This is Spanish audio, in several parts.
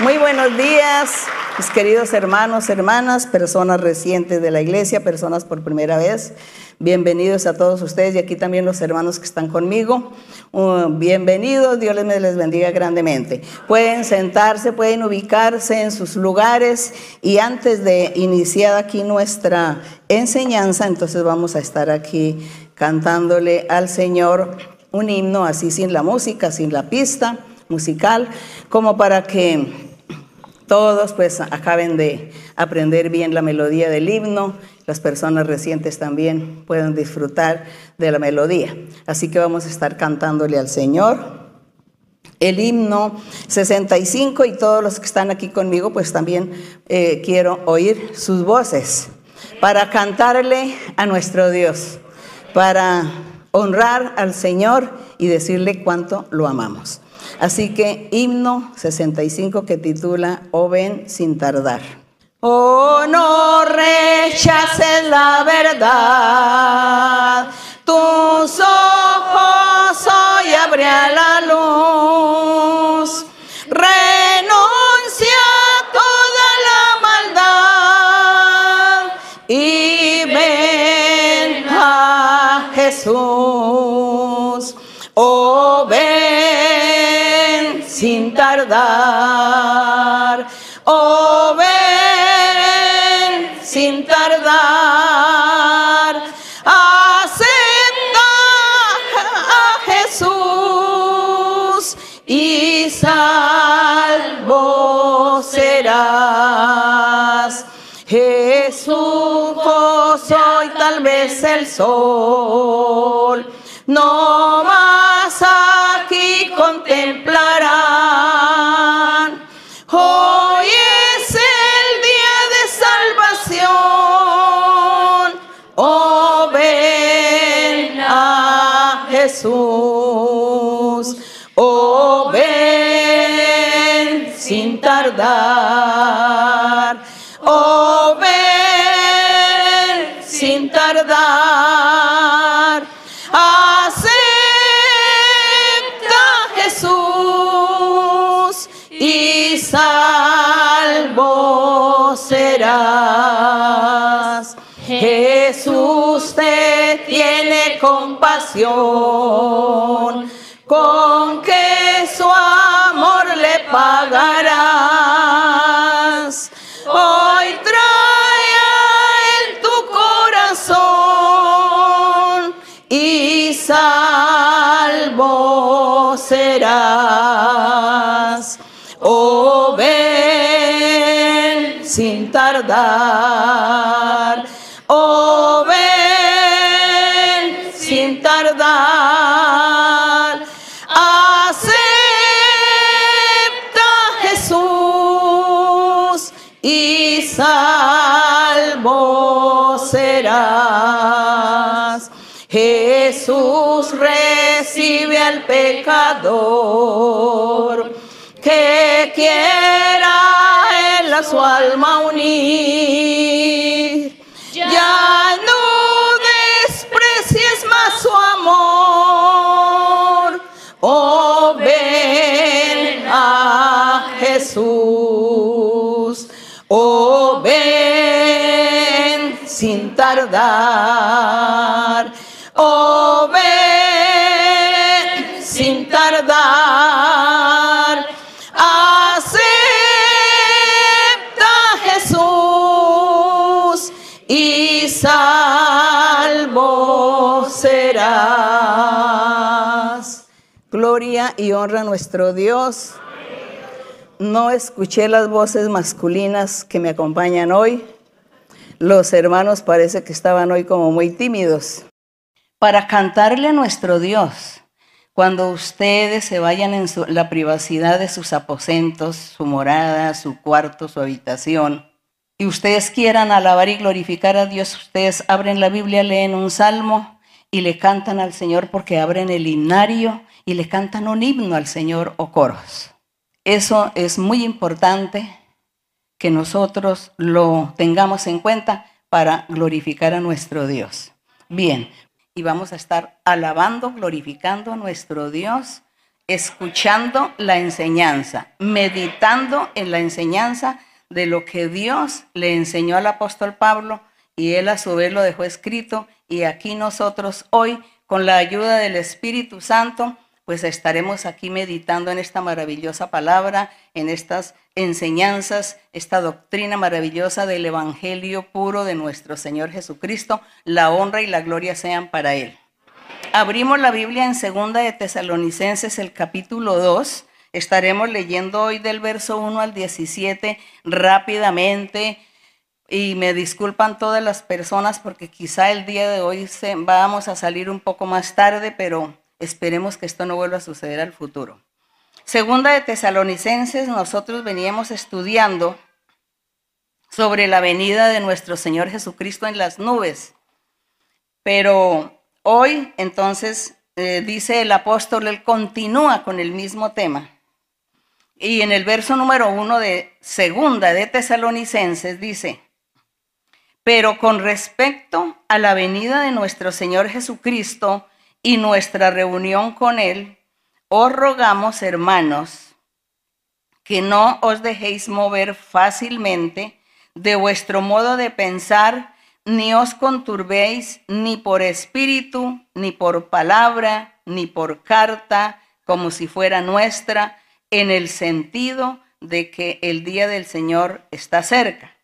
Muy buenos días, mis queridos hermanos, hermanas, personas recientes de la iglesia, personas por primera vez. Bienvenidos a todos ustedes y aquí también los hermanos que están conmigo. Uh, bienvenidos, Dios les, les bendiga grandemente. Pueden sentarse, pueden ubicarse en sus lugares y antes de iniciar aquí nuestra enseñanza, entonces vamos a estar aquí cantándole al Señor un himno así sin la música, sin la pista musical, como para que todos pues acaben de aprender bien la melodía del himno, las personas recientes también puedan disfrutar de la melodía. Así que vamos a estar cantándole al Señor. El himno 65 y todos los que están aquí conmigo pues también eh, quiero oír sus voces para cantarle a nuestro Dios, para honrar al Señor y decirle cuánto lo amamos. Así que himno 65 que titula O ven sin tardar. Oh, no rechaces la verdad, tus ojos hoy abrirán la luz. Renuncia a toda la maldad y ven a Jesús. Sin tardar. Oh, ven sin tardar. Acepta a Jesús y salvo serás. Jesús, soy tal vez el sol. No más aquí contemplarán. Con que su amor le pagarás. Hoy trae él tu corazón y salvo serás. Oh, ven sin tardar. Jesús recibe al pecador que quiera él a su alma unir. Ya no desprecies más su amor. Oh, ven a Jesús. Oh, ven sin tardar. Y honra a nuestro Dios. No escuché las voces masculinas que me acompañan hoy. Los hermanos parece que estaban hoy como muy tímidos. Para cantarle a nuestro Dios, cuando ustedes se vayan en su- la privacidad de sus aposentos, su morada, su cuarto, su habitación, y ustedes quieran alabar y glorificar a Dios, ustedes abren la Biblia, leen un salmo y le cantan al Señor porque abren el himnario y le cantan un himno al Señor o coros. Eso es muy importante que nosotros lo tengamos en cuenta para glorificar a nuestro Dios. Bien, y vamos a estar alabando, glorificando a nuestro Dios escuchando la enseñanza, meditando en la enseñanza de lo que Dios le enseñó al apóstol Pablo y él a su vez lo dejó escrito y aquí nosotros hoy con la ayuda del Espíritu Santo pues estaremos aquí meditando en esta maravillosa palabra, en estas enseñanzas, esta doctrina maravillosa del Evangelio puro de nuestro Señor Jesucristo. La honra y la gloria sean para Él. Abrimos la Biblia en Segunda de Tesalonicenses, el capítulo 2. Estaremos leyendo hoy del verso 1 al 17 rápidamente. Y me disculpan todas las personas porque quizá el día de hoy se, vamos a salir un poco más tarde, pero Esperemos que esto no vuelva a suceder al futuro. Segunda de Tesalonicenses, nosotros veníamos estudiando sobre la venida de nuestro Señor Jesucristo en las nubes. Pero hoy, entonces, eh, dice el apóstol, él continúa con el mismo tema. Y en el verso número uno de Segunda de Tesalonicenses dice, pero con respecto a la venida de nuestro Señor Jesucristo y nuestra reunión con Él, os rogamos, hermanos, que no os dejéis mover fácilmente de vuestro modo de pensar, ni os conturbéis ni por espíritu, ni por palabra, ni por carta, como si fuera nuestra, en el sentido de que el día del Señor está cerca.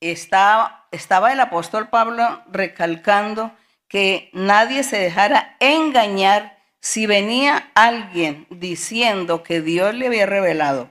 Estaba, el apóstol Pablo recalcando que nadie se dejara engañar si venía alguien diciendo que Dios le había revelado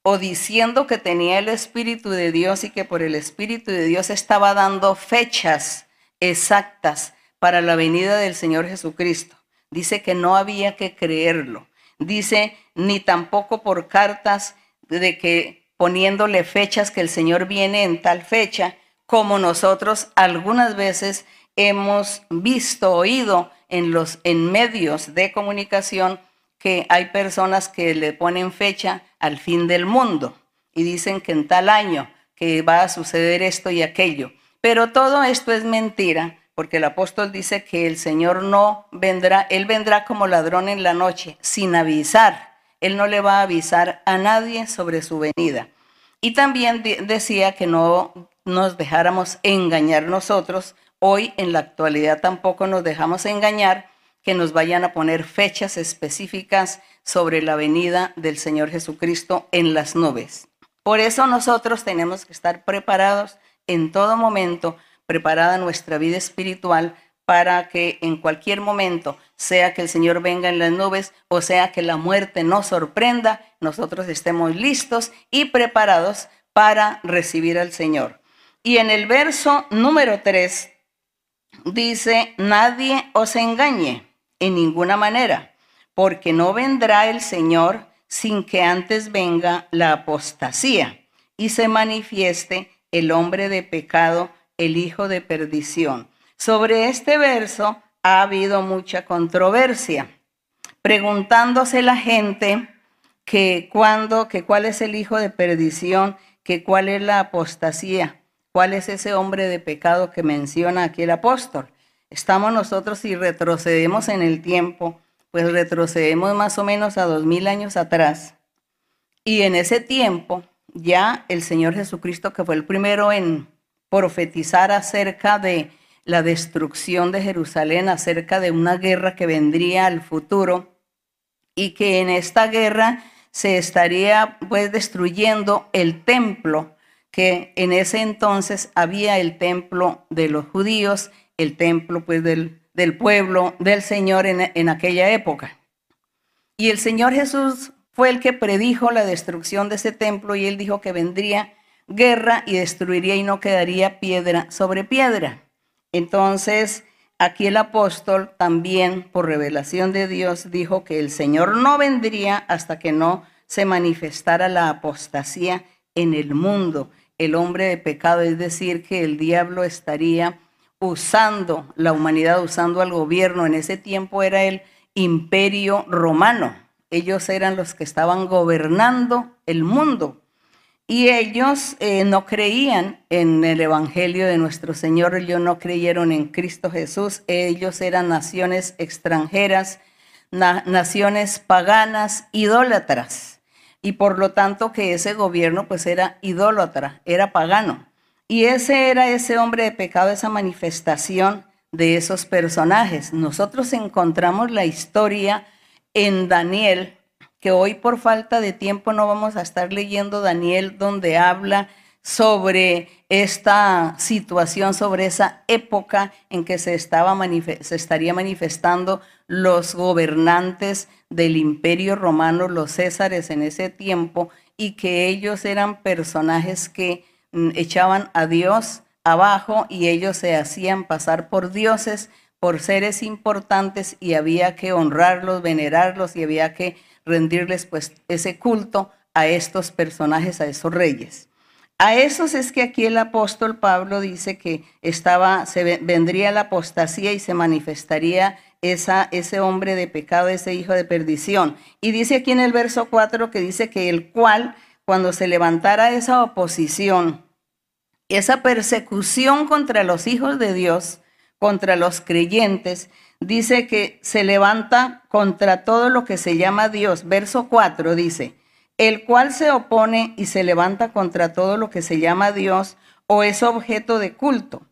o diciendo que tenía el Espíritu de Dios y que por el Espíritu de Dios estaba dando fechas exactas para la venida del Señor Jesucristo. Dice que no había que creerlo. Dice ni tampoco por cartas de que poniéndole fechas que el Señor viene en tal fecha, como nosotros algunas veces hemos visto, oído en los en medios de comunicación que hay personas que le ponen fecha al fin del mundo y dicen que en tal año que va a suceder esto y aquello. Pero todo esto es mentira, porque el apóstol dice que el Señor no vendrá, Él vendrá como ladrón en la noche, sin avisar. Él no le va a avisar a nadie sobre su venida. Y también decía que no nos dejáramos engañar nosotros Hoy en la actualidad tampoco nos dejamos engañar que nos vayan a poner fechas específicas sobre la venida del Señor Jesucristo en las nubes. Por eso nosotros tenemos que estar preparados en todo momento, preparada nuestra vida espiritual para que en cualquier momento, sea que el Señor venga en las nubes o sea que la muerte nos sorprenda, nosotros estemos listos y preparados para recibir al Señor. Y en el verso número 3 dice, nadie os engañe en ninguna manera, porque no vendrá el Señor sin que antes venga la apostasía y se manifieste el hombre de pecado, el hijo de perdición. Sobre este verso ha habido mucha controversia, preguntándose la gente que cuándo, que cuál es el hijo de perdición, que cuál es la apostasía. ¿Cuál es ese hombre de pecado que menciona aquí el apóstol? Estamos nosotros y retrocedemos en el tiempo, pues retrocedemos más o menos a dos mil años atrás. Y en ese tiempo ya el Señor Jesucristo, que fue el primero en profetizar acerca de la destrucción de Jerusalén, acerca de una guerra que vendría al futuro y que en esta guerra se estaría pues destruyendo el templo que en ese entonces había el templo de los judíos, el templo pues del, pueblo del Señor en, en aquella época. Y el Señor Jesús fue el que predijo la destrucción de ese templo y él dijo que vendría guerra y destruiría y no quedaría piedra sobre piedra. Entonces, aquí el apóstol también, por revelación de Dios, dijo que el Señor no vendría hasta que no se manifestara la apostasía en el mundo, el hombre de pecado, es decir, que el diablo estaría usando la humanidad, usando al gobierno. En ese tiempo era el imperio romano. Ellos eran los que estaban gobernando el mundo. Y ellos eh, no creían en el Evangelio de nuestro Señor, ellos no creyeron en Cristo Jesús, ellos eran naciones extranjeras naciones paganas, idólatras. Y por lo tanto que ese gobierno pues era idólatra, era pagano. Y ese era ese hombre de pecado, esa manifestación de esos personajes. Nosotros encontramos la historia en Daniel, que hoy por falta de tiempo no vamos a estar leyendo Daniel, donde habla sobre esta situación, sobre esa época en que se, estaba se estaría manifestando los gobernantes del imperio romano, los césares en ese tiempo, y que ellos eran personajes que mm, echaban a Dios abajo y ellos se hacían pasar por dioses, por seres importantes y había que honrarlos, venerarlos y había que rendirles pues ese culto a estos personajes, a esos reyes. A esos es que aquí el apóstol Pablo dice que estaba, se vendría la apostasía y se manifestaría esa, ese hombre de pecado, ese hijo de perdición. Y dice aquí en el verso 4 que dice que el cual, cuando se levantara esa oposición, esa persecución contra los hijos de Dios, contra los creyentes, dice que se levanta contra todo lo que se llama Dios. Verso 4 dice, el cual se opone y se levanta contra todo lo que se llama Dios o es objeto de culto,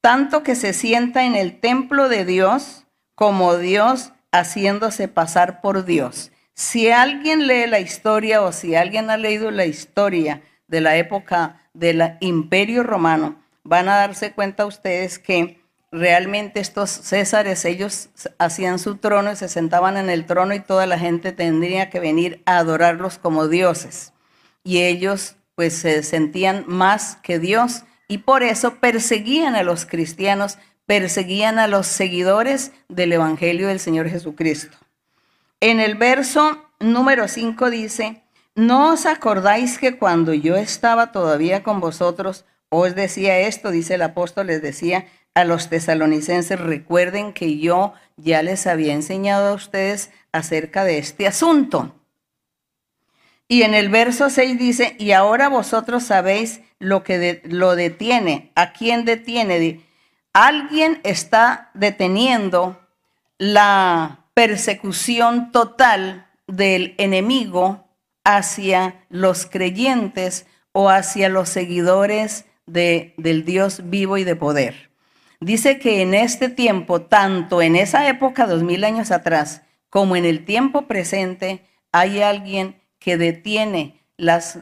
tanto que se sienta en el templo de Dios como Dios haciéndose pasar por Dios. Si alguien lee la historia o si alguien ha leído la historia de la época del imperio romano, van a darse cuenta ustedes que realmente estos césares, ellos hacían su trono y se sentaban en el trono y toda la gente tendría que venir a adorarlos como dioses. Y ellos pues se sentían más que Dios y por eso perseguían a los cristianos, perseguían a los seguidores del Evangelio del Señor Jesucristo. En el verso número 5 dice, ¿no os acordáis que cuando yo estaba todavía con vosotros, os decía esto, dice el apóstol, les decía, a los tesalonicenses, recuerden que yo ya les había enseñado a ustedes acerca de este asunto. Y en el verso 6 dice, y ahora vosotros sabéis lo que lo detiene. ¿A quién detiene? Alguien está deteniendo la persecución total del enemigo hacia los creyentes o hacia los seguidores de, del Dios vivo y de poder. Dice que en este tiempo, tanto en esa época, dos mil años atrás, como en el tiempo presente, hay alguien que detiene las,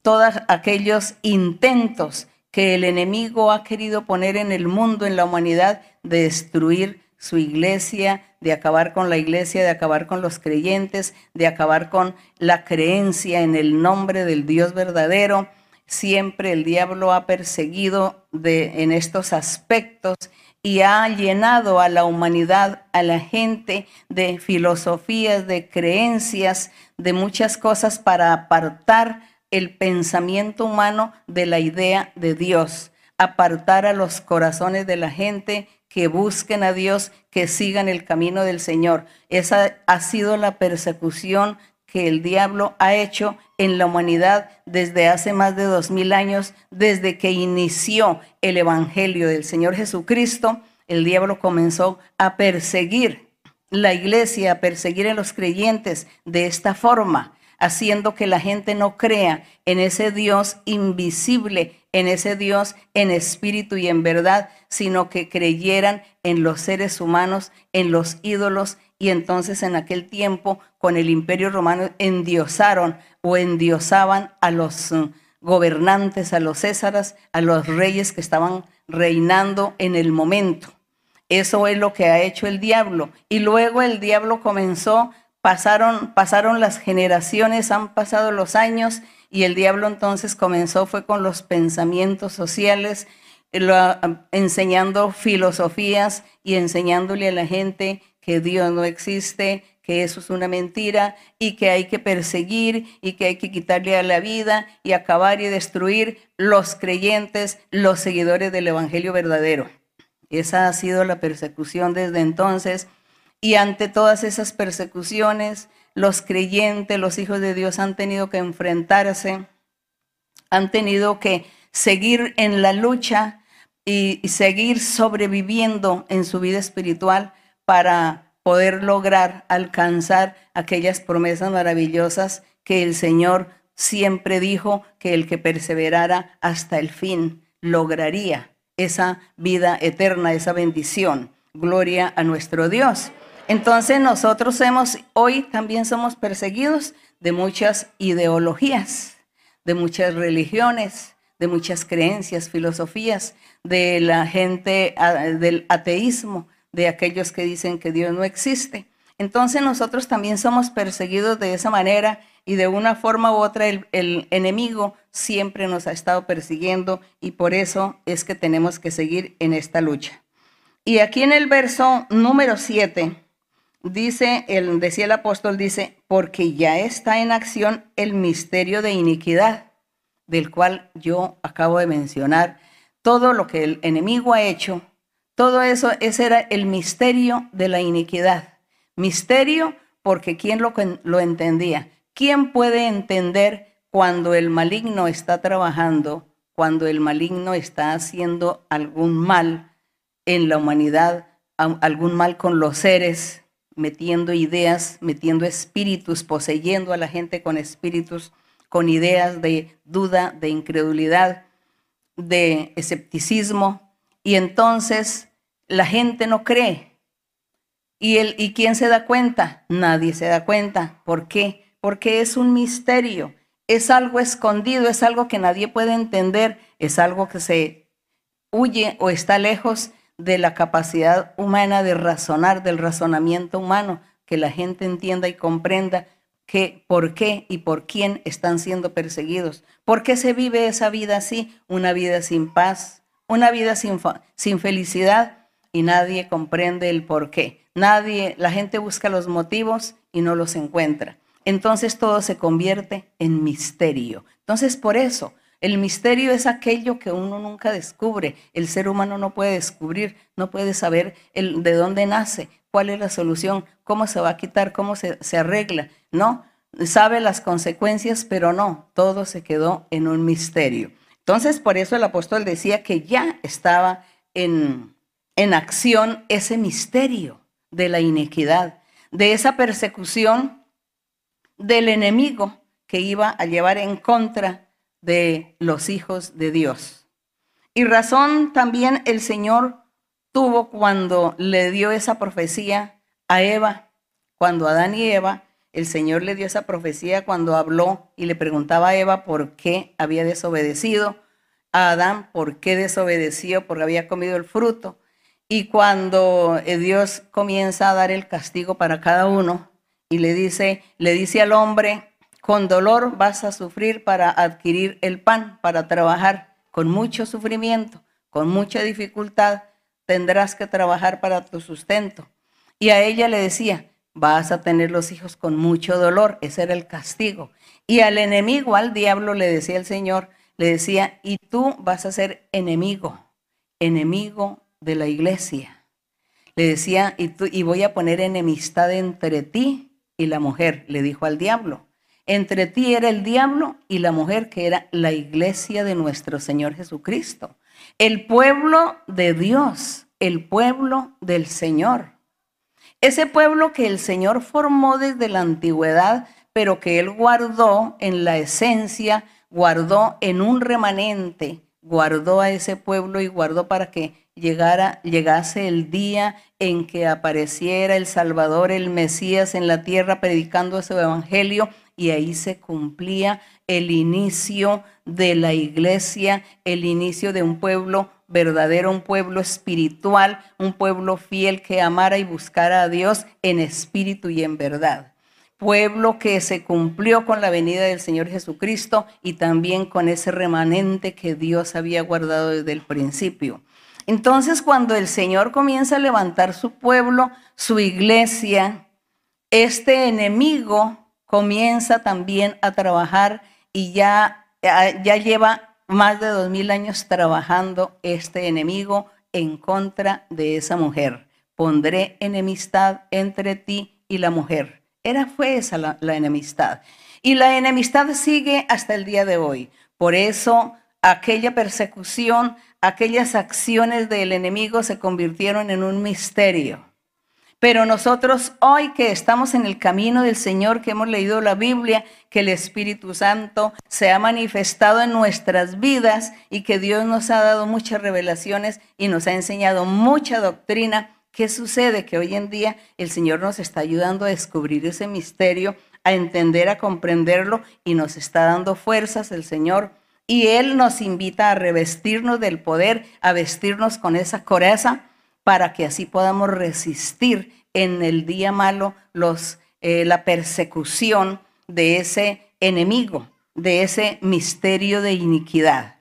todos aquellos intentos que el enemigo ha querido poner en el mundo, en la humanidad, de destruir su iglesia, de acabar con la iglesia, de acabar con los creyentes, de acabar con la creencia en el nombre del Dios verdadero siempre el diablo ha perseguido de, en estos aspectos y ha llenado a la humanidad, a la gente de filosofías, de creencias, de muchas cosas para apartar el pensamiento humano de la idea de Dios, apartar a los corazones de la gente que busquen a Dios, que sigan el camino del Señor. Esa ha sido la persecución que el diablo ha hecho en la humanidad desde hace más de dos mil años, desde que inició el Evangelio del Señor Jesucristo, el diablo comenzó a perseguir la iglesia, a perseguir a los creyentes de esta forma, haciendo que la gente no crea en ese Dios invisible, en ese Dios en espíritu y en verdad, sino que creyeran en los seres humanos, en los ídolos, y entonces en aquel tiempo con el imperio romano endiosaron o endiosaban a los uh, gobernantes, a los césares, a los reyes que estaban reinando en el momento. Eso es lo que ha hecho el diablo. Y luego el diablo comenzó, pasaron, pasaron las generaciones, han pasado los años y el diablo entonces comenzó fue con los pensamientos sociales, enseñando filosofías y enseñándole a la gente que Dios no existe, que eso es una mentira y que hay que perseguir y que hay que quitarle a la vida y acabar y destruir los creyentes, los seguidores del Evangelio verdadero. Esa ha sido la persecución desde entonces y ante todas esas persecuciones, los creyentes, los hijos de Dios han tenido que enfrentarse, han tenido que seguir en la lucha y, seguir sobreviviendo en su vida espiritual para poder lograr alcanzar aquellas promesas maravillosas que el Señor siempre dijo que el que perseverara hasta el fin lograría esa vida eterna, esa bendición. Gloria a nuestro Dios. Entonces nosotros hemos, hoy también somos perseguidos de muchas ideologías, de muchas religiones, de muchas creencias, filosofías, de la gente, del ateísmo, de aquellos que dicen que Dios no existe. Entonces nosotros también somos perseguidos de esa manera y de una forma u otra el, enemigo siempre nos ha estado persiguiendo y por eso es que tenemos que seguir en esta lucha. Y aquí en el verso número 7 dice, el, decía el apóstol, dice, porque ya está en acción el misterio de iniquidad, del cual yo acabo de mencionar. Todo lo que el enemigo ha hecho, todo eso, ese era el misterio de la iniquidad. Misterio porque ¿quién lo, lo entendía? ¿Quién puede entender cuando el maligno está trabajando, cuando el maligno está haciendo algún mal en la humanidad, algún mal con los seres, metiendo ideas, metiendo espíritus, poseyendo a la gente con espíritus, con ideas de duda, de incredulidad, de escepticismo, y entonces la gente no cree. ¿Y, el, ¿Y quién se da cuenta? Nadie se da cuenta. ¿Por qué? porque es un misterio, es algo escondido, es algo que nadie puede entender, es algo que se huye o está lejos de la capacidad humana de razonar, del razonamiento humano, que la gente entienda y comprenda que por qué y por quién están siendo perseguidos. ¿Por qué se vive esa vida así? Una vida sin paz, una vida sin, felicidad y nadie comprende el por qué. Nadie, la gente busca los motivos y no los encuentra entonces todo se convierte en misterio. Entonces por eso, el misterio es aquello que uno nunca descubre. El ser humano no puede descubrir, no puede saber el, de dónde nace, cuál es la solución, cómo se va a quitar, cómo se, se arregla. No, sabe las consecuencias, pero no, todo se quedó en un misterio. Entonces por eso el apóstol decía que ya estaba en, en acción ese misterio de la iniquidad, de esa persecución del enemigo que iba a llevar en contra de los hijos de Dios. Y razón también el Señor tuvo cuando le dio esa profecía a Eva, cuando Adán y Eva, el Señor le dio esa profecía cuando habló y le preguntaba a Eva por qué había desobedecido, a Adán por qué desobedeció, porque había comido el fruto. Y cuando eh, Dios comienza a dar el castigo para cada uno, y le dice, le dice al hombre, con dolor vas a sufrir para adquirir el pan, para trabajar con mucho sufrimiento, con mucha dificultad, tendrás que trabajar para tu sustento. Y a ella le decía, vas a tener los hijos con mucho dolor, ese era el castigo. Y al enemigo, al diablo, le decía el Señor, le decía, y tú vas a ser enemigo, enemigo de la iglesia. Le decía, y, tú, y voy a poner enemistad entre ti y la mujer, le dijo al diablo. Entre ti era el diablo y la mujer que era la iglesia de nuestro Señor Jesucristo. El pueblo de Dios, el pueblo del Señor. Ese pueblo que el Señor formó desde la antigüedad, pero que Él guardó en la esencia, guardó en un remanente, guardó a ese pueblo y guardó para que llegara, llegase el día en que apareciera el Salvador, el Mesías en la tierra predicando ese evangelio y ahí se cumplía el inicio de la iglesia, el inicio de un pueblo verdadero, un pueblo espiritual, un pueblo fiel que amara y buscara a Dios en espíritu y en verdad. Pueblo que se cumplió con la venida del Señor Jesucristo y también con ese remanente que Dios había guardado desde el principio. Entonces, cuando el Señor comienza a levantar su pueblo, su iglesia, este enemigo comienza también a trabajar y ya, ya lleva más de dos mil años trabajando este enemigo en contra de esa mujer. Pondré enemistad entre ti y la mujer. Era fue esa la, la enemistad. Y la enemistad sigue hasta el día de hoy. Por eso aquella persecución, aquellas acciones del enemigo se convirtieron en un misterio. Pero nosotros hoy que estamos en el camino del Señor, que hemos leído la Biblia, que el Espíritu Santo se ha manifestado en nuestras vidas y que Dios nos ha dado muchas revelaciones y nos ha enseñado mucha doctrina, ¿qué sucede? Que hoy en día el Señor nos está ayudando a descubrir ese misterio, a entender, a comprenderlo y nos está dando fuerzas el Señor. Y Él nos invita a revestirnos del poder, a vestirnos con esa coraza para que así podamos resistir en el día malo los, eh, la persecución de ese enemigo, de ese misterio de iniquidad.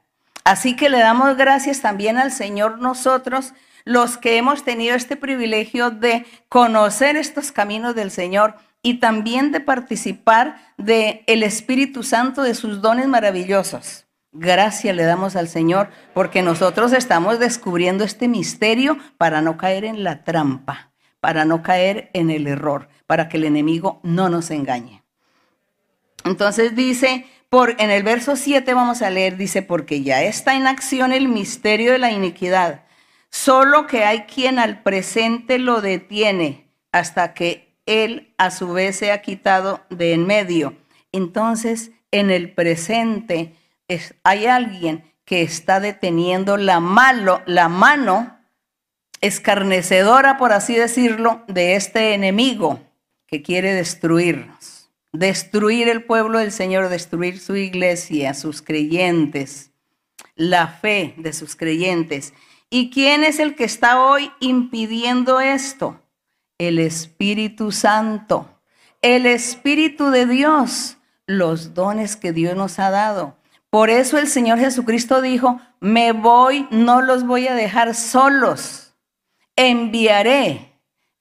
Así que le damos gracias también al Señor nosotros, los que hemos tenido este privilegio de conocer estos caminos del Señor y también de participar del el Espíritu Santo de sus dones maravillosos. Gracias le damos al Señor porque nosotros estamos descubriendo este misterio para no caer en la trampa, para no caer en el error, para que el enemigo no nos engañe. Entonces dice, por, en el verso 7 vamos a leer, dice, porque ya está en acción el misterio de la iniquidad, solo que hay quien al presente lo detiene hasta que él a su vez se ha quitado de en medio. Entonces, en el presente, hay alguien que está deteniendo la, la mano escarnecedora, por así decirlo, de este enemigo que quiere destruirnos, destruir el pueblo del Señor, destruir su iglesia, sus creyentes, la fe de sus creyentes. ¿Y quién es el que está hoy impidiendo esto? El Espíritu Santo, el Espíritu de Dios, los dones que Dios nos ha dado. Por eso el Señor Jesucristo dijo, me voy, no los voy a dejar solos. Enviaré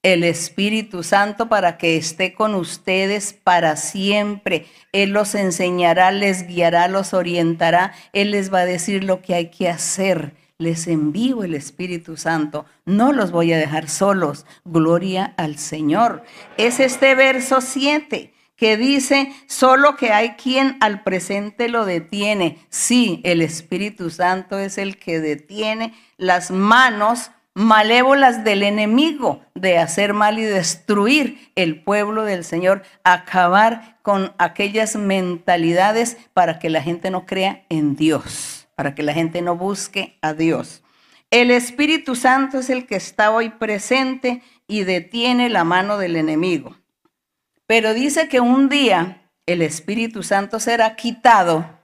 el Espíritu Santo para que esté con ustedes para siempre. Él los enseñará, les guiará, los orientará. Él les va a decir lo que hay que hacer. Les envío el Espíritu Santo. No los voy a dejar solos. Gloria al Señor. Es este verso 7 que dice solo que hay quien al presente lo detiene. Sí, el Espíritu Santo es el que detiene las manos malévolas del enemigo de hacer mal y destruir el pueblo del Señor, acabar con aquellas mentalidades para que la gente no crea en Dios, para que la gente no busque a Dios. El Espíritu Santo es el que está hoy presente y detiene la mano del enemigo. Pero dice que un día el Espíritu Santo será quitado.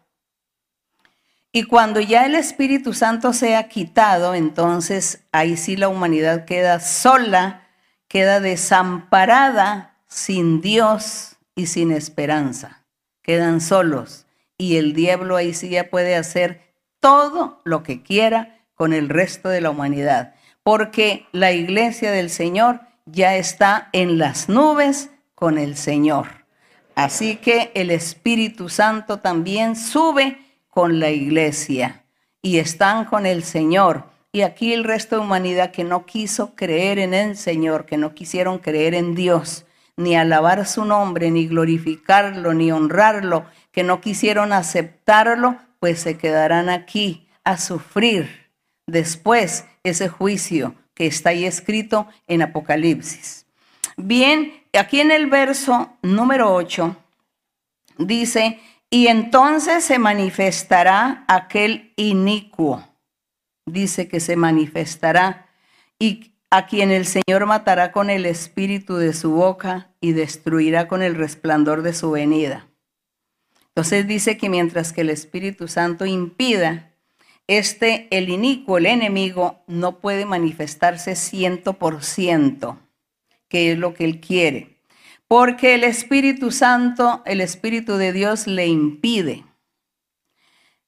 Y cuando ya el Espíritu Santo sea quitado, entonces ahí sí la humanidad queda sola, queda desamparada, sin Dios y sin esperanza. Quedan solos. Y el diablo ahí sí ya puede hacer todo lo que quiera con el resto de la humanidad. Porque la iglesia del Señor ya está en las nubes con el Señor. Así que el Espíritu Santo también sube con la iglesia y están con el Señor. Y aquí el resto de humanidad que no quiso creer en el Señor, que no quisieron creer en Dios, ni alabar su nombre, ni glorificarlo, ni honrarlo, que no quisieron aceptarlo, pues se quedarán aquí a sufrir después ese juicio que está ahí escrito en Apocalipsis. Bien, aquí en el verso número 8 dice, y entonces se manifestará aquel inicuo. Dice que se manifestará y a quien el Señor matará con el espíritu de su boca y destruirá con el resplandor de su venida. Entonces dice que mientras que el Espíritu Santo impida, este, el inicuo, el enemigo, no puede manifestarse ciento por ciento que es lo que Él quiere. Porque el Espíritu Santo, el Espíritu de Dios le impide.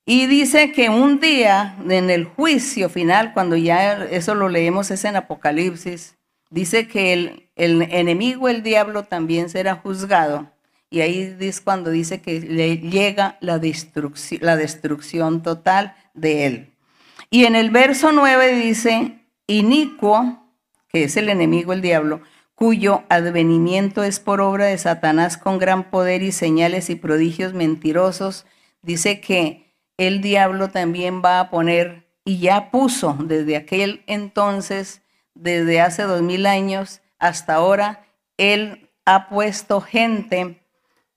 Y dice que un día en el juicio final, cuando ya eso lo leemos es en Apocalipsis, dice que el, enemigo, el diablo, también será juzgado. Y ahí es cuando dice que le llega la destrucción, la destrucción total de él. Y en el verso 9 dice, inicuo, que es el enemigo, el diablo, cuyo advenimiento es por obra de Satanás con gran poder y señales y prodigios mentirosos, dice que el diablo también va a poner, y ya puso desde aquel entonces, desde hace dos mil años, hasta ahora, Él ha puesto gente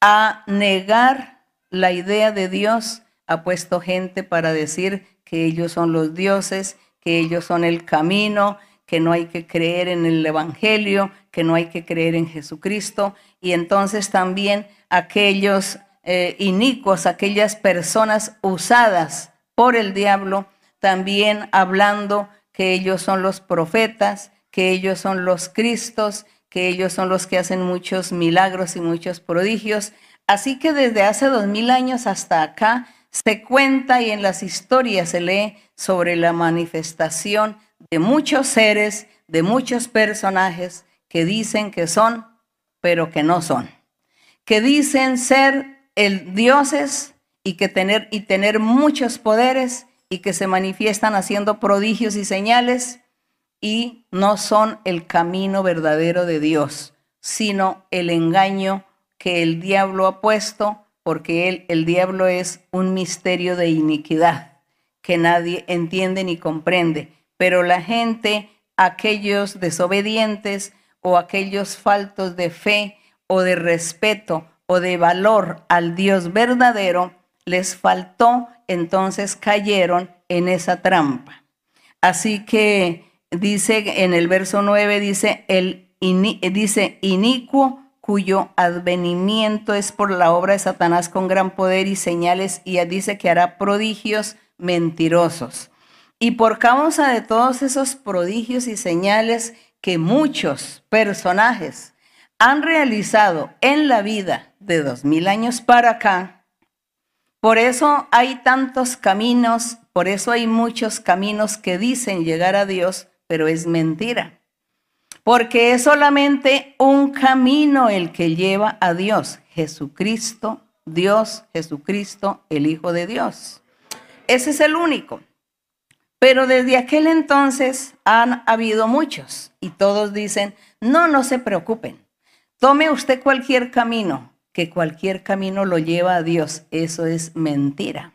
a negar la idea de Dios, ha puesto gente para decir que ellos son los dioses, que ellos son el camino, que no hay que creer en el Evangelio, que no hay que creer en Jesucristo. Y entonces también aquellos eh, inicuos, aquellas personas usadas por el diablo, también hablando que ellos son los profetas, que ellos son los cristos, que ellos son los que hacen muchos milagros y muchos prodigios. Así que desde hace dos mil años hasta acá se cuenta y en las historias se lee sobre la manifestación de muchos seres, de muchos personajes que dicen que son, pero que no son. Que dicen ser el dioses y que tener y tener muchos poderes y que se manifiestan haciendo prodigios y señales y no son el camino verdadero de Dios, sino el engaño que el diablo ha puesto, porque él, el diablo es un misterio de iniquidad que nadie entiende ni comprende pero la gente, aquellos desobedientes o aquellos faltos de fe o de respeto o de valor al Dios verdadero, les faltó, entonces cayeron en esa trampa. Así que dice en el verso 9, dice, el dice inicuo cuyo advenimiento es por la obra de Satanás con gran poder y señales, y dice que hará prodigios mentirosos. Y por causa de todos esos prodigios y señales que muchos personajes han realizado en la vida de dos mil años para acá, por eso hay tantos caminos, por eso hay muchos caminos que dicen llegar a Dios, pero es mentira. Porque es solamente un camino el que lleva a Dios, Jesucristo, Dios, Jesucristo, el Hijo de Dios. Ese es el único. Pero desde aquel entonces han habido muchos y todos dicen, no, no se preocupen, tome usted cualquier camino, que cualquier camino lo lleva a Dios. Eso es mentira.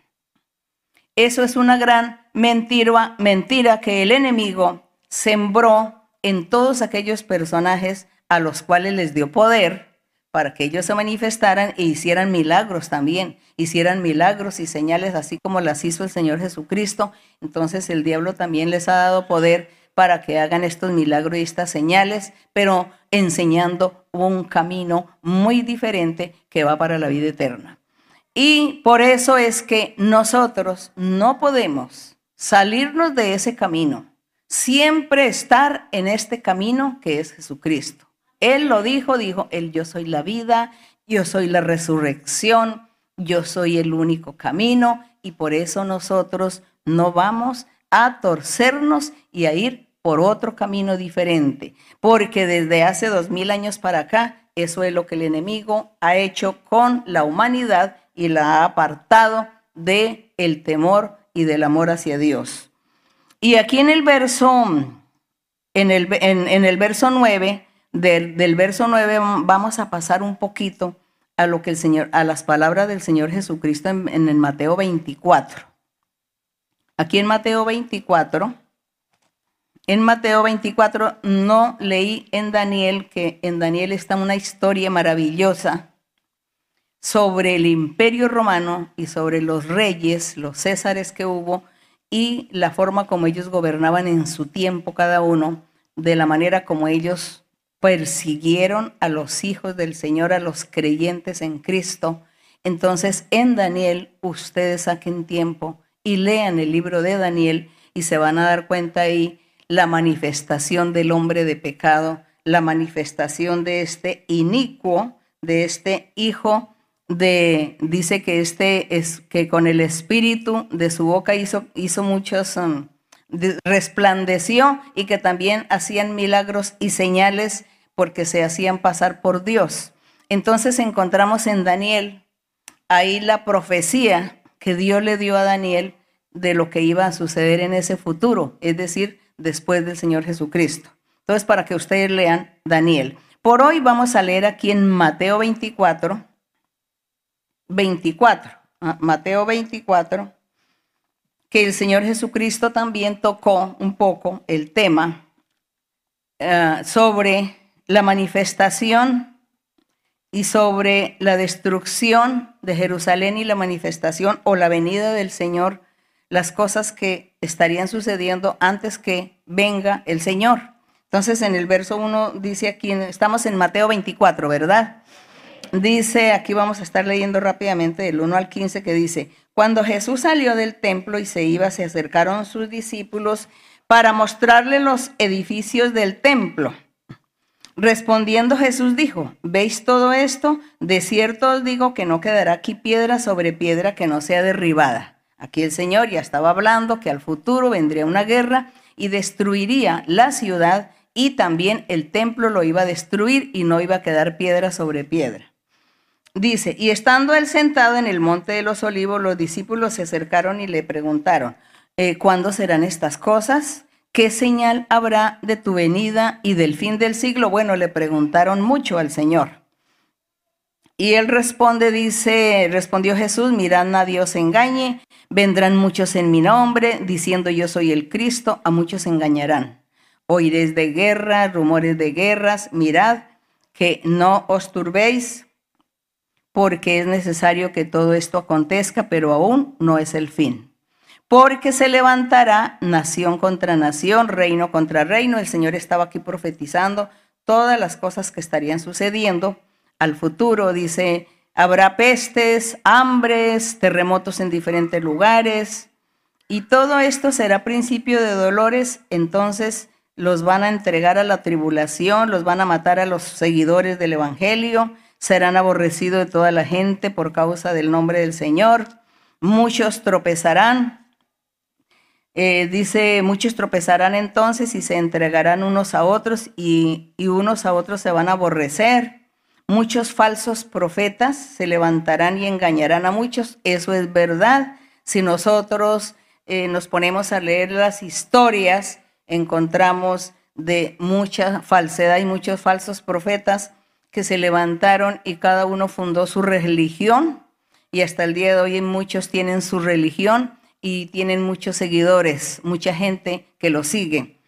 Eso es una gran mentira, mentira que el enemigo sembró en todos aquellos personajes a los cuales les dio poder para que ellos se manifestaran e hicieran milagros también, hicieran milagros y señales así como las hizo el Señor Jesucristo. Entonces el diablo también les ha dado poder para que hagan estos milagros y estas señales, pero enseñando un camino muy diferente que va para la vida eterna. Y por eso es que nosotros no podemos salirnos de ese camino, siempre estar en este camino que es Jesucristo. Él lo dijo, dijo, Él yo soy la vida, yo soy la resurrección, yo soy el único camino y por eso nosotros no vamos a torcernos y a ir por otro camino diferente, porque desde hace dos mil años para acá, eso es lo que el enemigo ha hecho con la humanidad y la ha apartado de el temor y del amor hacia Dios. Y aquí en el verso, en el, en el verso 9, del, verso 9 vamos a pasar un poquito a lo que el Señor, a las palabras del Señor Jesucristo en, el Mateo 24. Aquí en Mateo 24, en Mateo 24 no leí en Daniel que en Daniel está una historia maravillosa sobre el imperio romano y sobre los reyes, los césares que hubo y la forma como ellos gobernaban en su tiempo cada uno, de la manera como ellos persiguieron a los hijos del Señor, a los creyentes en Cristo. Entonces en Daniel ustedes saquen tiempo y lean el libro de Daniel y se van a dar cuenta ahí la manifestación del hombre de pecado, la manifestación de este inicuo, de este hijo de, dice que este es que con el espíritu de su boca hizo, muchos, um, resplandeció y que también hacían milagros y señales porque se hacían pasar por Dios. Entonces encontramos en Daniel ahí la profecía que Dios le dio a Daniel de lo que iba a suceder en ese futuro, es decir, después del Señor Jesucristo. Entonces, para que ustedes lean Daniel. Por hoy vamos a leer aquí en Mateo 24, 24, ah, Mateo 24, que el Señor Jesucristo también tocó un poco el tema ah, sobre la manifestación y sobre la destrucción de Jerusalén y la manifestación o la venida del Señor, las cosas que estarían sucediendo antes que venga el Señor. Entonces en el verso 1 dice aquí, estamos en Mateo 24, ¿verdad? Dice, aquí vamos a estar leyendo rápidamente del 1 al 15 que dice, cuando Jesús salió del templo y se iba, se acercaron sus discípulos para mostrarle los edificios del templo. Respondiendo Jesús dijo, ¿veis todo esto? De cierto os digo que no quedará aquí piedra sobre piedra que no sea derribada. Aquí el Señor ya estaba hablando que al futuro vendría una guerra y destruiría la ciudad y también el templo lo iba a destruir y no iba a quedar piedra sobre piedra. Dice, y estando él sentado en el monte de los olivos, los discípulos se acercaron y le preguntaron, eh, ¿cuándo serán estas cosas? ¿Qué señal habrá de tu venida y del fin del siglo? Bueno, le preguntaron mucho al Señor. Y él responde, dice, respondió Jesús, mirad a Dios engañe, vendrán muchos en mi nombre, diciendo yo soy el Cristo, a muchos engañarán. Oiréis de guerra, rumores de guerras, mirad que no os turbéis, porque es necesario que todo esto acontezca, pero aún no es el fin porque se levantará nación contra nación, reino contra reino. El Señor estaba aquí profetizando todas las cosas que estarían sucediendo al futuro. Dice, habrá pestes, hambres, terremotos en diferentes lugares, y todo esto será principio de dolores, entonces los van a entregar a la tribulación, los van a matar a los seguidores del Evangelio, serán aborrecidos de toda la gente por causa del nombre del Señor, muchos tropezarán, eh, dice, muchos tropezarán entonces y se entregarán unos a otros y, unos a otros se van a aborrecer. Muchos falsos profetas se levantarán y engañarán a muchos. Eso es verdad. Si nosotros eh, nos ponemos a leer las historias, encontramos de mucha falsedad y muchos falsos profetas que se levantaron y cada uno fundó su religión. Y hasta el día de hoy muchos tienen su religión y tienen muchos seguidores, mucha gente que lo sigue.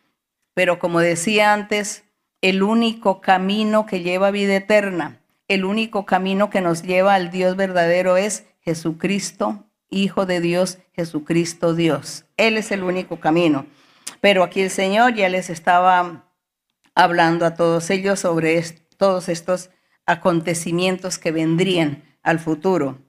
Pero como decía antes, el único camino que lleva a vida eterna, el único camino que nos lleva al Dios verdadero es Jesucristo, Hijo de Dios, Jesucristo Dios. Él es el único camino. Pero aquí el Señor ya les estaba hablando a todos ellos sobre todos estos acontecimientos que vendrían al futuro.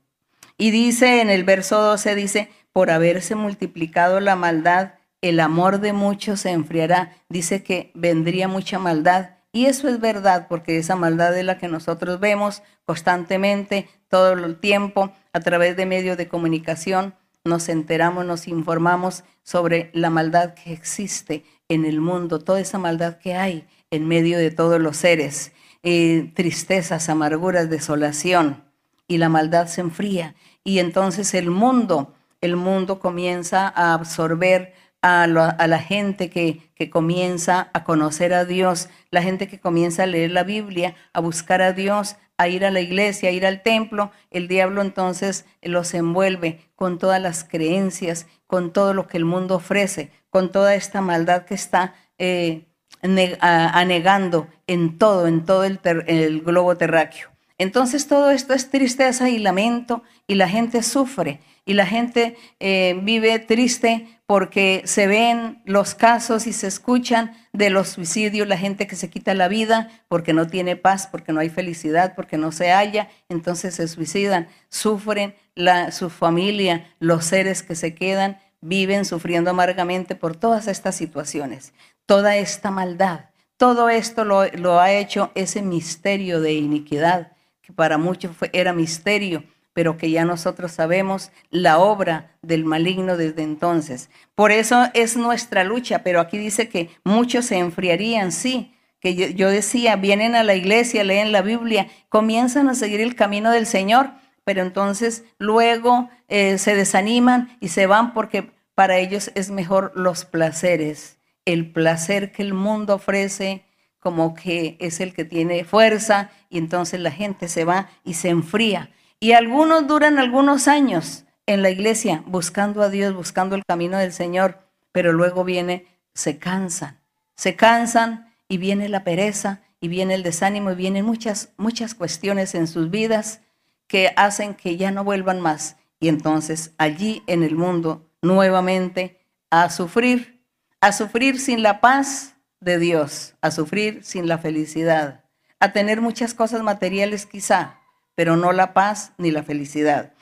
Y dice en el verso 12, dice, por haberse multiplicado la maldad, el amor de muchos se enfriará. Dice que vendría mucha maldad. Y eso es verdad, porque esa maldad es la que nosotros vemos constantemente, todo el tiempo, a través de medios de comunicación. Nos enteramos, nos informamos sobre la maldad que existe en el mundo, toda esa maldad que hay en medio de todos los seres, eh, tristezas, amarguras, desolación, y la maldad se enfría. Y entonces el mundo el mundo comienza a absorber a, la gente que, que, comienza a conocer a Dios, la gente que comienza a leer la Biblia, a buscar a Dios, a ir a la iglesia, a ir al templo, el diablo entonces los envuelve con todas las creencias, con todo lo que el mundo ofrece, con toda esta maldad que está eh, anegando en todo, en todo el, el globo terráqueo. Entonces todo esto es tristeza y lamento y la gente sufre y la gente eh, vive triste porque se ven los casos y se escuchan de los suicidios, la gente que se quita la vida porque no tiene paz, porque no hay felicidad, porque no se halla, entonces se suicidan, sufren la, su familia, los seres que se quedan, viven sufriendo amargamente por todas estas situaciones, toda esta maldad. Todo esto lo, lo ha hecho ese misterio de iniquidad, que para muchos fue, era misterio, pero que ya nosotros sabemos la obra del maligno desde entonces. Por eso es nuestra lucha, pero aquí dice que muchos se enfriarían, sí, que yo, decía, vienen a la iglesia, leen la Biblia, comienzan a seguir el camino del Señor, pero entonces luego eh, se desaniman y se van porque para ellos es mejor los placeres, el placer que el mundo ofrece como que es el que tiene fuerza y entonces la gente se va y se enfría. Y algunos duran algunos años en la iglesia buscando a Dios, buscando el camino del Señor, pero luego viene, se cansan, se cansan y viene la pereza y viene el desánimo y vienen muchas, muchas cuestiones en sus vidas que hacen que ya no vuelvan más. Y entonces allí en el mundo nuevamente a sufrir, a sufrir sin la paz de Dios, a sufrir sin la felicidad, a tener muchas cosas materiales quizá, pero no la paz ni la felicidad.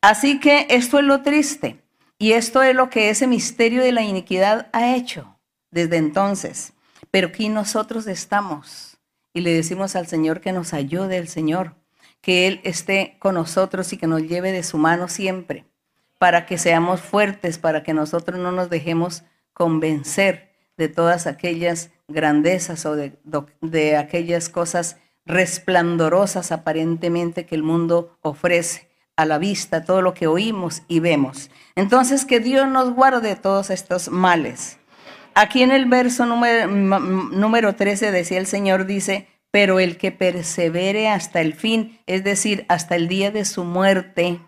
Así que esto es lo triste y esto es lo que ese misterio de la iniquidad ha hecho desde entonces. Pero aquí nosotros estamos y le decimos al Señor que nos ayude el Señor, que Él esté con nosotros y que nos lleve de su mano siempre, para que seamos fuertes, para que nosotros no nos dejemos convencer de todas aquellas grandezas o de, de aquellas cosas resplandorosas aparentemente que el mundo ofrece a la vista, todo lo que oímos y vemos. Entonces, que Dios nos guarde todos estos males. Aquí en el verso número, número 13 decía el Señor, dice, pero el que persevere hasta el fin, es decir, hasta el día de su muerte,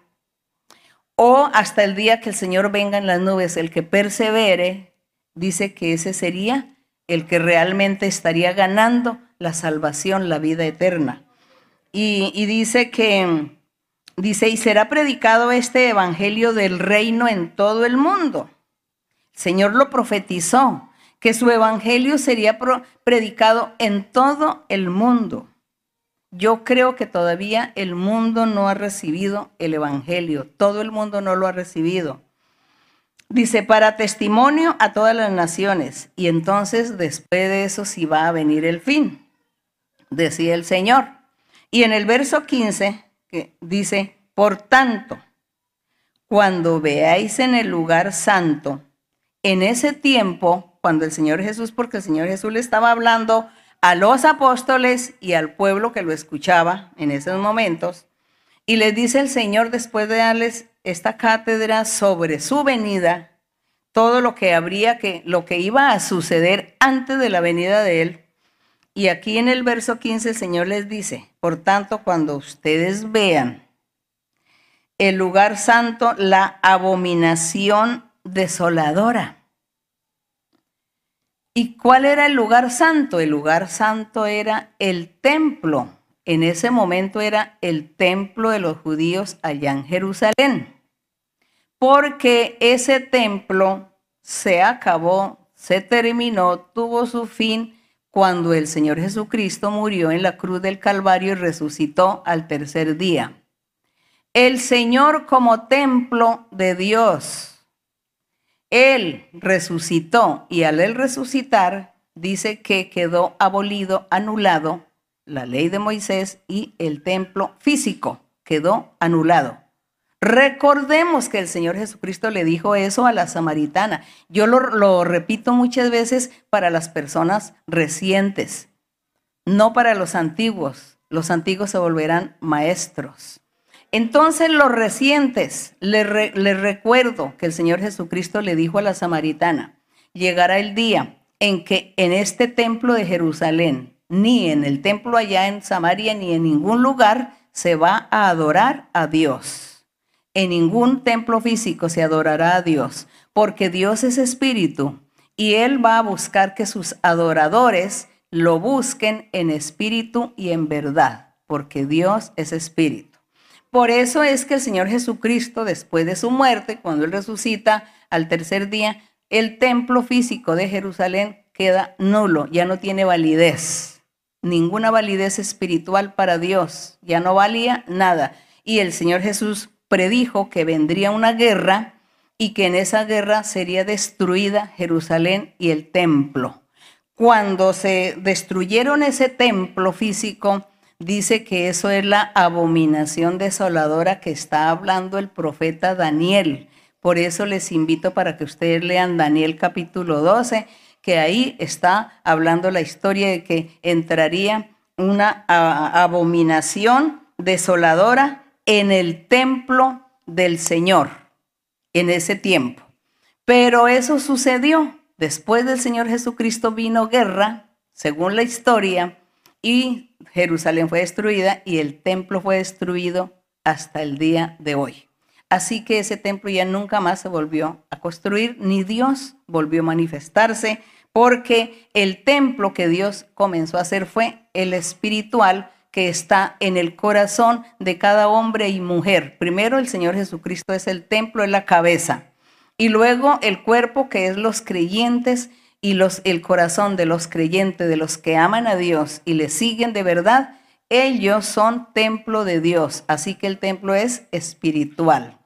o hasta el día que el Señor venga en las nubes, el que persevere, dice que ese sería el que realmente estaría ganando la salvación, la vida eterna. Y, dice que, dice, y será predicado este evangelio del reino en todo el mundo Señor lo profetizó, que su evangelio sería predicado en todo el mundo. Yo creo que todavía el mundo no ha recibido el evangelio, todo el mundo no lo ha recibido. Dice, para testimonio a todas las naciones. Y entonces después de eso sí va a venir el fin, decía el Señor. Y en el verso 15 que dice, por tanto, cuando veáis en el lugar santo en ese tiempo, cuando el Señor Jesús, porque el Señor Jesús le estaba hablando a los apóstoles y al pueblo que lo escuchaba en esos momentos, y les dice el Señor después de darles esta cátedra sobre su venida, todo lo que habría que, lo que iba a suceder antes de la venida de Él. Y aquí en el verso 15 el Señor les dice, por tanto, cuando ustedes vean el lugar santo, la abominación desoladora. ¿Y cuál era el lugar santo? El lugar santo era el templo. En ese momento era el templo de los judíos allá en Jerusalén. Porque ese templo se acabó, se terminó, tuvo su fin cuando el Señor Jesucristo murió en la cruz del Calvario y resucitó al tercer día. El Señor como templo de Dios él resucitó y al él resucitar dice que quedó abolido, anulado la ley de Moisés y el templo físico quedó anulado. Recordemos que el Señor Jesucristo le dijo eso a la samaritana. Yo lo, lo, repito muchas veces para las personas recientes, no para los antiguos. Los antiguos se volverán maestros. Entonces los recientes, les, recuerdo que el Señor Jesucristo le dijo a la samaritana, llegará el día en que en este templo de Jerusalén, ni en el templo allá en Samaria, ni en ningún lugar se va a adorar a Dios. En ningún templo físico se adorará a Dios, porque Dios es espíritu y Él va a buscar que sus adoradores lo busquen en espíritu y en verdad, porque Dios es espíritu. Por eso es que el Señor Jesucristo, después de su muerte, cuando Él resucita al tercer día, el templo físico de Jerusalén queda nulo, ya no tiene validez, ninguna validez espiritual para Dios, ya no valía nada. Y el Señor Jesús predijo que vendría una guerra y que en esa guerra sería destruida Jerusalén y el templo. Cuando se destruyeron ese templo físico, dice que eso es la abominación desoladora que está hablando el profeta Daniel. Por eso les invito para que ustedes lean Daniel capítulo 12, que ahí está hablando la historia de que entraría una abominación desoladora en el templo del Señor en ese tiempo. Pero eso sucedió. Después del Señor Jesucristo vino guerra, según la historia, y Jerusalén fue destruida y el templo fue destruido hasta el día de hoy. Así que ese templo ya nunca más se volvió a construir, ni Dios volvió a manifestarse, porque el templo que Dios comenzó a hacer fue el espiritual que está en el corazón de cada hombre y mujer. Primero el Señor Jesucristo es el templo, es la cabeza. Y luego el cuerpo que es los creyentes y los, el corazón de los creyentes, de los que aman a Dios y le siguen de verdad, ellos son templo de Dios. Así que el templo es espiritual.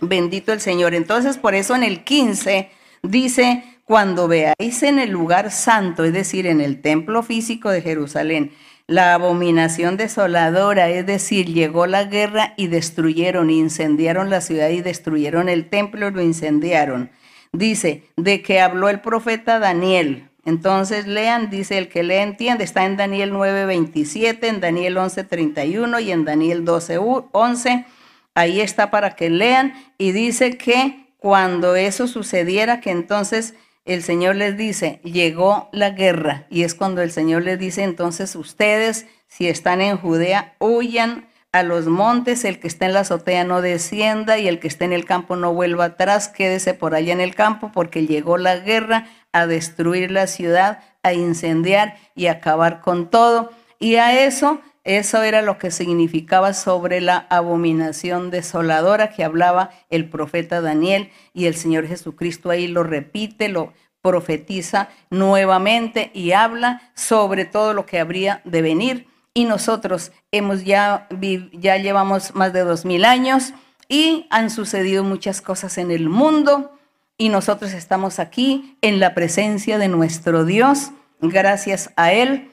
Bendito el Señor. Entonces, por eso en el 15 dice, cuando veáis en el lugar santo, es decir, en el templo físico de Jerusalén, la abominación desoladora, es decir, llegó la guerra y destruyeron, incendiaron la ciudad y destruyeron el templo, lo incendiaron. Dice, de que habló el profeta Daniel. Entonces lean, dice el que le entiende, está en Daniel 9:27, en Daniel 11:31 y en Daniel 12:11. Ahí está para que lean y dice que cuando eso sucediera, que entonces el Señor les dice, llegó la guerra. Y es cuando el Señor les dice, entonces ustedes, si están en Judea, huyan a los montes, el que está en la azotea no descienda y el que esté en el campo no vuelva atrás, quédese por allá en el campo, porque llegó la guerra a destruir la ciudad, a incendiar y acabar con todo. Y a eso, eso era lo que significaba sobre la abominación desoladora que hablaba el profeta Daniel y el Señor Jesucristo ahí lo repite, lo profetiza nuevamente y habla sobre todo lo que habría de venir. Y nosotros hemos ya, ya llevamos más de dos mil años y han sucedido muchas cosas en el mundo y nosotros estamos aquí en la presencia de nuestro Dios, gracias a Él.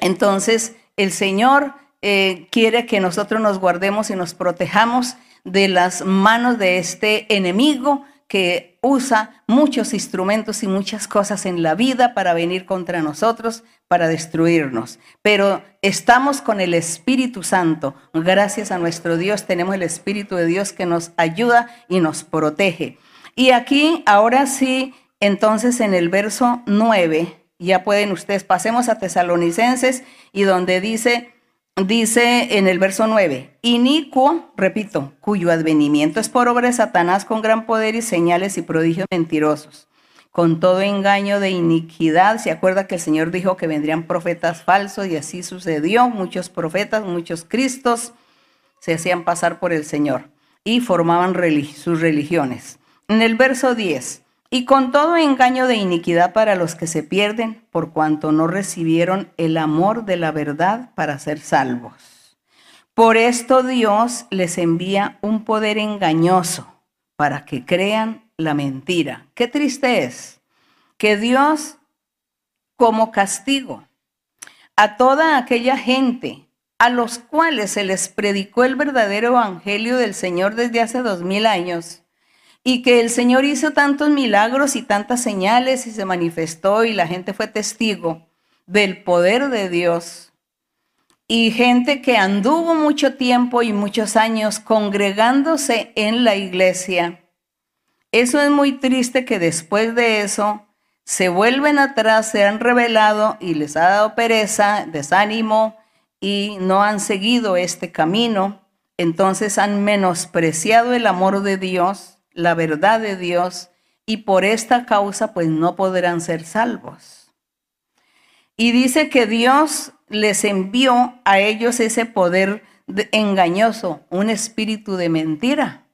Entonces, el Señor eh, quiere que nosotros nos guardemos y nos protejamos de las manos de este enemigo que usa muchos instrumentos y muchas cosas en la vida para venir contra nosotros, para destruirnos. Pero estamos con el Espíritu Santo. Gracias a nuestro Dios tenemos el Espíritu de Dios que nos ayuda y nos protege. Y aquí, ahora sí, entonces en el verso 9, ya pueden ustedes, pasemos a Tesalonicenses y donde dice, dice en el verso 9, inicuo, repito, cuyo advenimiento es por obra de Satanás con gran poder y señales y prodigios mentirosos, con todo engaño de iniquidad. Se acuerda que el Señor dijo que vendrían profetas falsos y así sucedió. Muchos profetas, muchos cristos se hacían pasar por el Señor y formaban sus religiones. En el verso 10, y con todo engaño de iniquidad para los que se pierden, por cuanto no recibieron el amor de la verdad para ser salvos. Por esto Dios les envía un poder engañoso para que crean la mentira. Qué triste es que Dios, como castigo a toda aquella gente a los cuales se les predicó el verdadero evangelio del Señor desde hace dos mil años, y que el Señor hizo tantos milagros y tantas señales y se manifestó y la gente fue testigo del poder de Dios. Y gente que anduvo mucho tiempo y muchos años congregándose en la iglesia. Eso es muy triste que después de eso se vuelven atrás, se han revelado y les ha dado pereza, desánimo y no han seguido este camino. Entonces han menospreciado el amor de Dios la verdad de Dios y por esta causa pues no podrán ser salvos. Y dice que Dios les envió a ellos ese poder engañoso, un espíritu de mentira,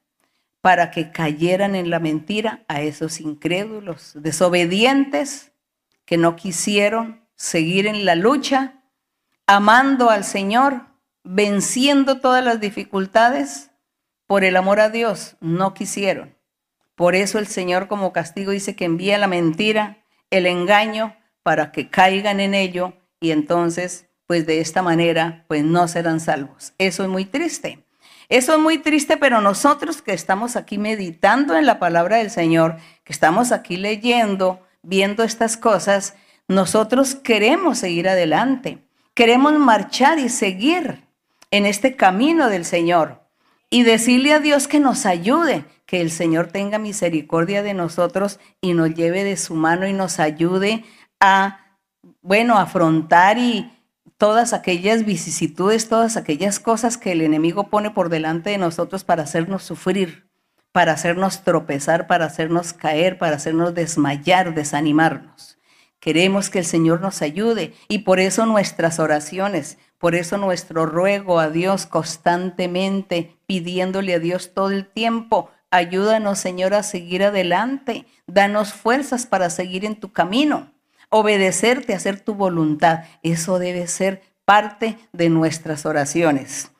para que cayeran en la mentira a esos incrédulos, desobedientes, que no quisieron seguir en la lucha, amando al Señor, venciendo todas las dificultades por el amor a Dios no quisieron. Por eso el Señor como castigo dice que envía la mentira, el engaño, para que caigan en ello y entonces, pues de esta manera, pues no serán salvos. Eso es muy triste. Eso es muy triste, pero nosotros que estamos aquí meditando en la palabra del Señor, que estamos aquí leyendo, viendo estas cosas, nosotros queremos seguir adelante. Queremos marchar y seguir en este camino del Señor y decirle a Dios que nos ayude, que el Señor tenga misericordia de nosotros y nos lleve de su mano y nos ayude a, bueno, afrontar y todas aquellas vicisitudes, todas aquellas cosas que el enemigo pone por delante de nosotros para hacernos sufrir, para hacernos tropezar, para hacernos caer, para hacernos desmayar, desanimarnos. Queremos que el Señor nos ayude y por eso nuestras oraciones, por eso nuestro ruego a Dios constantemente, pidiéndole a Dios todo el tiempo, ayúdanos Señor a seguir adelante, danos fuerzas para seguir en tu camino, obedecerte, hacer tu voluntad. Eso debe ser parte de nuestras oraciones.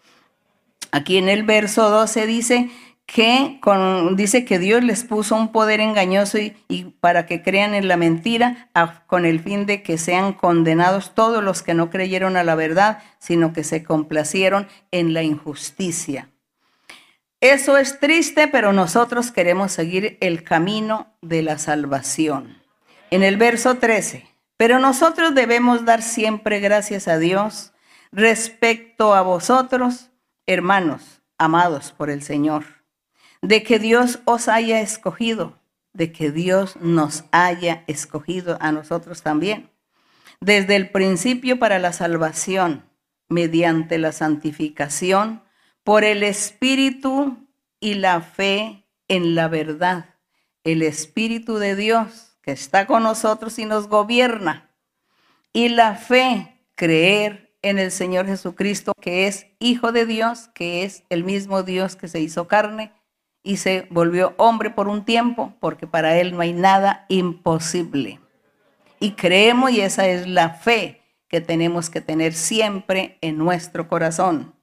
Aquí en el verso 12 dice, que con, dice que Dios les puso un poder engañoso y, para que crean en la mentira, con el fin de que sean condenados todos los que no creyeron a la verdad, sino que se complacieron en la injusticia. Eso es triste, pero nosotros queremos seguir el camino de la salvación. En el verso 13, pero nosotros debemos dar siempre gracias a Dios respecto a vosotros, hermanos, amados por el Señor de que Dios os haya escogido, de que Dios nos haya escogido a nosotros también, desde el principio para la salvación, mediante la santificación, por el Espíritu y la fe en la verdad, el Espíritu de Dios que está con nosotros y nos gobierna, y la fe, creer en el Señor Jesucristo, que es Hijo de Dios, que es el mismo Dios que se hizo carne y se volvió hombre por un tiempo, porque para él no hay nada imposible. Y creemos, y esa es la fe que tenemos que tener siempre en nuestro corazón.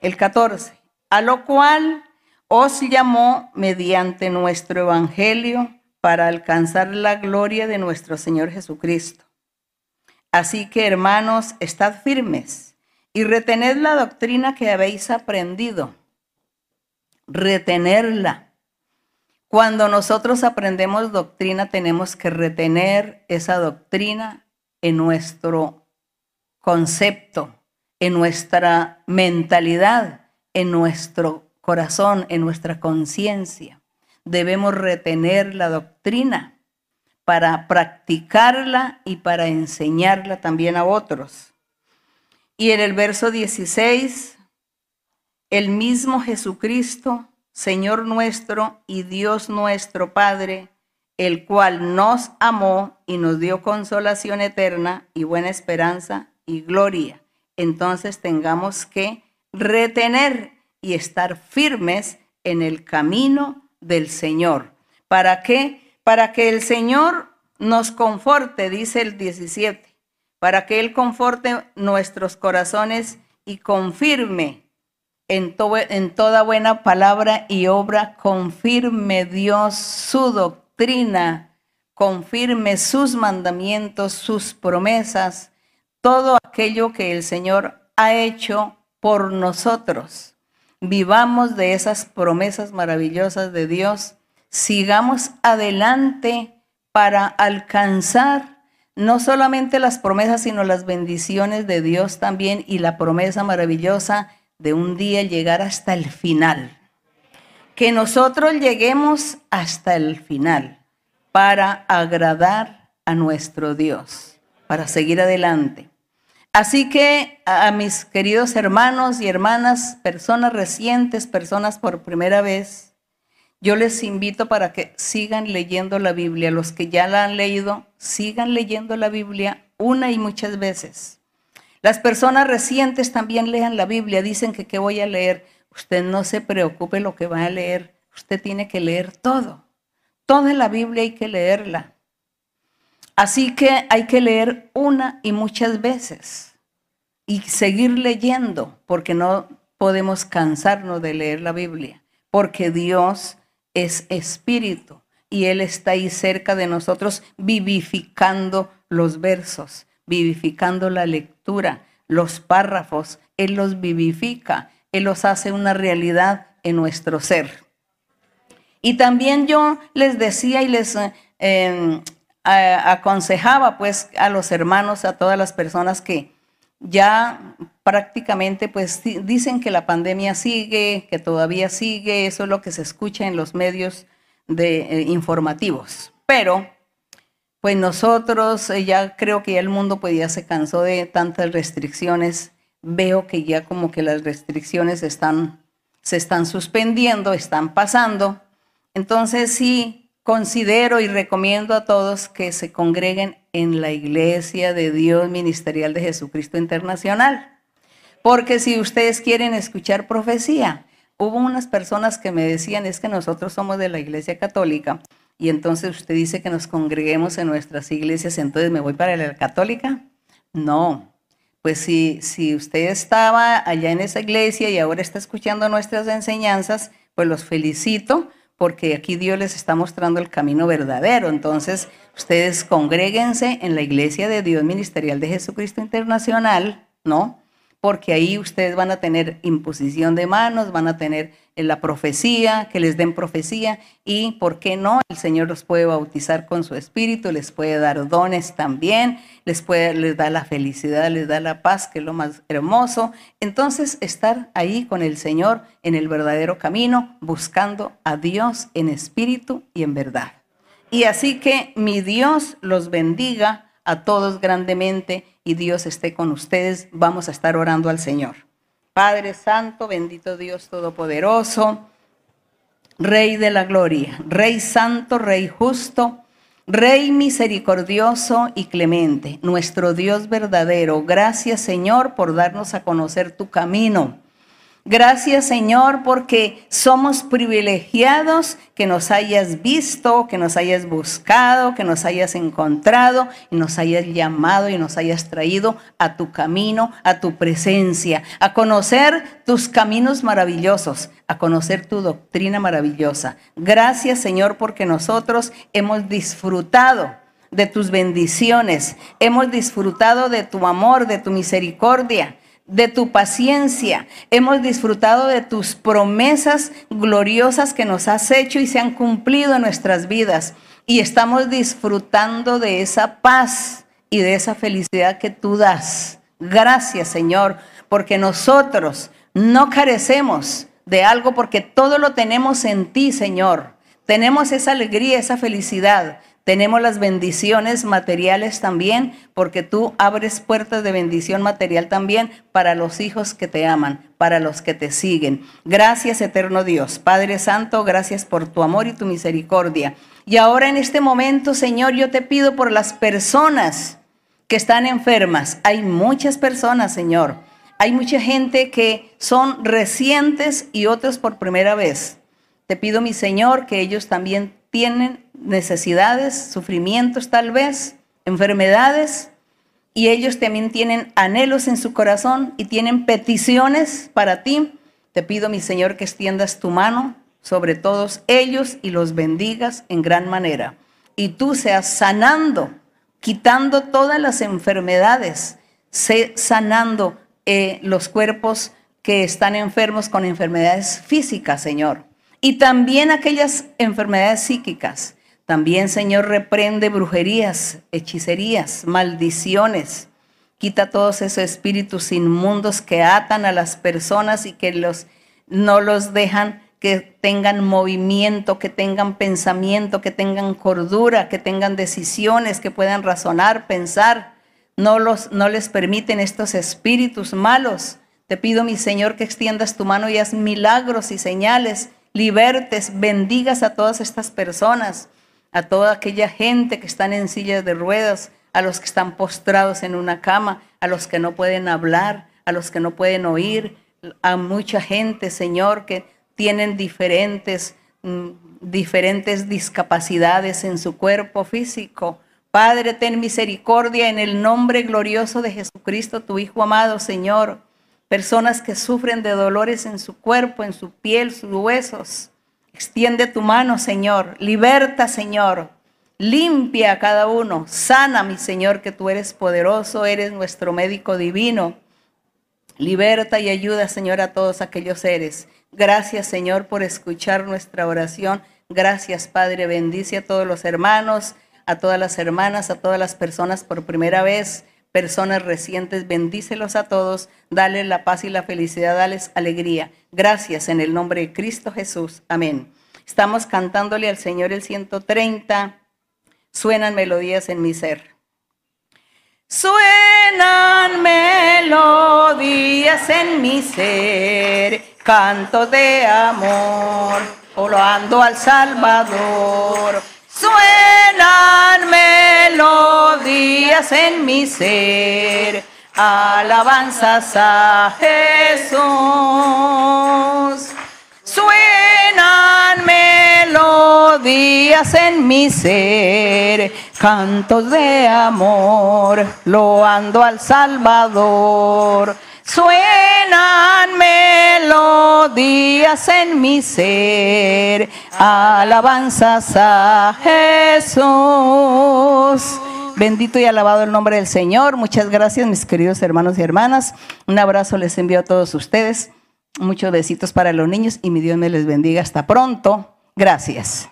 El 14, a lo cual os llamó mediante nuestro evangelio para alcanzar la gloria de nuestro Señor Jesucristo. Así que, hermanos, estad firmes y retened la doctrina que habéis aprendido retenerla. Cuando nosotros aprendemos doctrina, tenemos que retener esa doctrina en nuestro concepto, en nuestra mentalidad, en nuestro corazón, en nuestra conciencia. Debemos retener la doctrina para practicarla y para enseñarla también a otros. Y en el verso 16 el mismo Jesucristo, Señor nuestro y Dios nuestro Padre, el cual nos amó y nos dio consolación eterna y buena esperanza y gloria. Entonces tengamos que retener y estar firmes en el camino del Señor. ¿Para qué? Para que el Señor nos conforte, dice el 17, para que Él conforte nuestros corazones y confirme en, en toda buena palabra y obra, confirme Dios su doctrina, confirme sus mandamientos, sus promesas, todo aquello que el Señor ha hecho por nosotros. Vivamos de esas promesas maravillosas de Dios, sigamos adelante para alcanzar no solamente las promesas, sino las bendiciones de Dios también y la promesa maravillosa de un día llegar hasta el final. Que nosotros lleguemos hasta el final para agradar a nuestro Dios, para seguir adelante. Así que a mis queridos hermanos y hermanas, personas recientes, personas por primera vez, yo les invito para que sigan leyendo la Biblia. Los que ya la han leído, sigan leyendo la Biblia una y muchas veces las personas recientes también lean la Biblia, dicen que qué voy a leer. Usted no se preocupe lo que va a leer, usted tiene que leer todo. Toda la Biblia hay que leerla. Así que hay que leer una y muchas veces y seguir leyendo, porque no podemos cansarnos de leer la Biblia, porque Dios es espíritu y Él está ahí cerca de nosotros vivificando los versos vivificando la lectura, los párrafos, Él los vivifica, Él los hace una realidad en nuestro ser. Y también yo les decía y les em, aconsejaba pues a los hermanos, a todas las personas que ya prácticamente pues dicen que la pandemia sigue, que todavía sigue, eso es lo que se escucha en los medios de, eh, informativos. Pero pues nosotros eh, ya creo que ya el mundo pues ya se cansó de tantas restricciones. Veo que ya como que las restricciones están, se están suspendiendo, están pasando. Entonces sí considero y recomiendo a todos que se congreguen en la Iglesia de Dios Ministerial de Jesucristo Internacional. Porque si ustedes quieren escuchar profecía, hubo unas personas que me decían, es que nosotros somos de la Iglesia Católica y entonces usted dice que nos congreguemos en nuestras iglesias, entonces me voy para la Católica. No, pues si, si usted estaba allá en esa iglesia y ahora está escuchando nuestras enseñanzas, pues los felicito porque aquí Dios les está mostrando el camino verdadero. Entonces, ustedes congréguense en la iglesia de Dios Ministerial de Jesucristo Internacional, ¿no? Porque ahí ustedes van a tener imposición de manos, van a tener eh, la profecía, que les den profecía y, ¿por qué no? El Señor los puede bautizar con su espíritu, les puede dar dones también, les, puede, les da la felicidad, les da la paz, que es lo más hermoso. Entonces, estar ahí con el Señor en el verdadero camino, buscando a Dios en espíritu y en verdad. Y así que mi Dios los bendiga a todos grandemente y Dios esté con ustedes. Vamos a estar orando al Señor. Padre Santo, bendito Dios Todopoderoso, Rey de la Gloria, Rey Santo, Rey Justo, Rey misericordioso y clemente, nuestro Dios verdadero. Gracias Señor por darnos a conocer tu camino Gracias Señor porque somos privilegiados que nos hayas visto, que nos hayas buscado, que nos hayas encontrado y nos hayas llamado y nos hayas traído a tu camino, a tu presencia, a conocer tus caminos maravillosos, a conocer tu doctrina maravillosa. Gracias Señor porque nosotros hemos disfrutado de tus bendiciones, hemos disfrutado de tu amor, de tu misericordia de tu paciencia. Hemos disfrutado de tus promesas gloriosas que nos has hecho y se han cumplido en nuestras vidas. Y estamos disfrutando de esa paz y de esa felicidad que tú das. Gracias, Señor, porque nosotros no carecemos de algo porque todo lo tenemos en ti, Señor. Tenemos esa alegría, esa felicidad. Tenemos las bendiciones materiales también, porque tú abres puertas de bendición material también para los hijos que te aman, para los que te siguen. Gracias, eterno Dios. Padre Santo, gracias por tu amor y tu misericordia. Y ahora en este momento, Señor, yo te pido por las personas que están enfermas. Hay muchas personas, Señor. Hay mucha gente que son recientes y otros por primera vez. Te pido, mi Señor, que ellos también tienen necesidades, sufrimientos tal vez, enfermedades, y ellos también tienen anhelos en su corazón y tienen peticiones para ti. Te pido, mi Señor, que extiendas tu mano sobre todos ellos y los bendigas en gran manera. Y tú seas sanando, quitando todas las enfermedades, sanando eh, los cuerpos que están enfermos con enfermedades físicas, Señor y también aquellas enfermedades psíquicas. También, Señor, reprende brujerías, hechicerías, maldiciones. Quita todos esos espíritus inmundos que atan a las personas y que los, no los dejan que tengan movimiento, que tengan pensamiento, que tengan cordura, que tengan decisiones, que puedan razonar, pensar. No, los, no les permiten estos espíritus malos. Te pido, mi Señor, que extiendas tu mano y haz milagros y señales libertes, bendigas a todas estas personas, a toda aquella gente que están en sillas de ruedas, a los que están postrados en una cama, a los que no pueden hablar, a los que no pueden oír, a mucha gente, Señor, que tienen diferentes, mm, diferentes discapacidades en su cuerpo físico. Padre, ten misericordia en el nombre glorioso de Jesucristo, tu Hijo amado, Señor personas que sufren de dolores en su cuerpo, en su piel, sus huesos. Extiende tu mano, Señor. Liberta, Señor. Limpia a cada uno. Sana, mi Señor, que tú eres poderoso, eres nuestro médico divino. Liberta y ayuda, Señor, a todos aquellos seres. Gracias, Señor, por escuchar nuestra oración. Gracias, Padre. Bendice a todos los hermanos, a todas las hermanas, a todas las personas por primera vez personas recientes, bendícelos a todos, dale la paz y la felicidad, dales alegría. Gracias en el nombre de Cristo Jesús. Amén. Estamos cantándole al Señor el 130. Suenan melodías en mi ser. Suenan melodías en mi ser, canto de amor, ando al Salvador. Suenan melodías en mi ser, alabanzas a Jesús. Suenan melodías en mi ser, cantos de amor, loando al Salvador. Suenan melodías en mi ser, alabanzas a Jesús. Bendito y alabado el nombre del Señor. Muchas gracias, mis queridos hermanos y hermanas. Un abrazo les envío a todos ustedes. Muchos besitos para los niños y mi Dios me les bendiga. Hasta pronto. Gracias.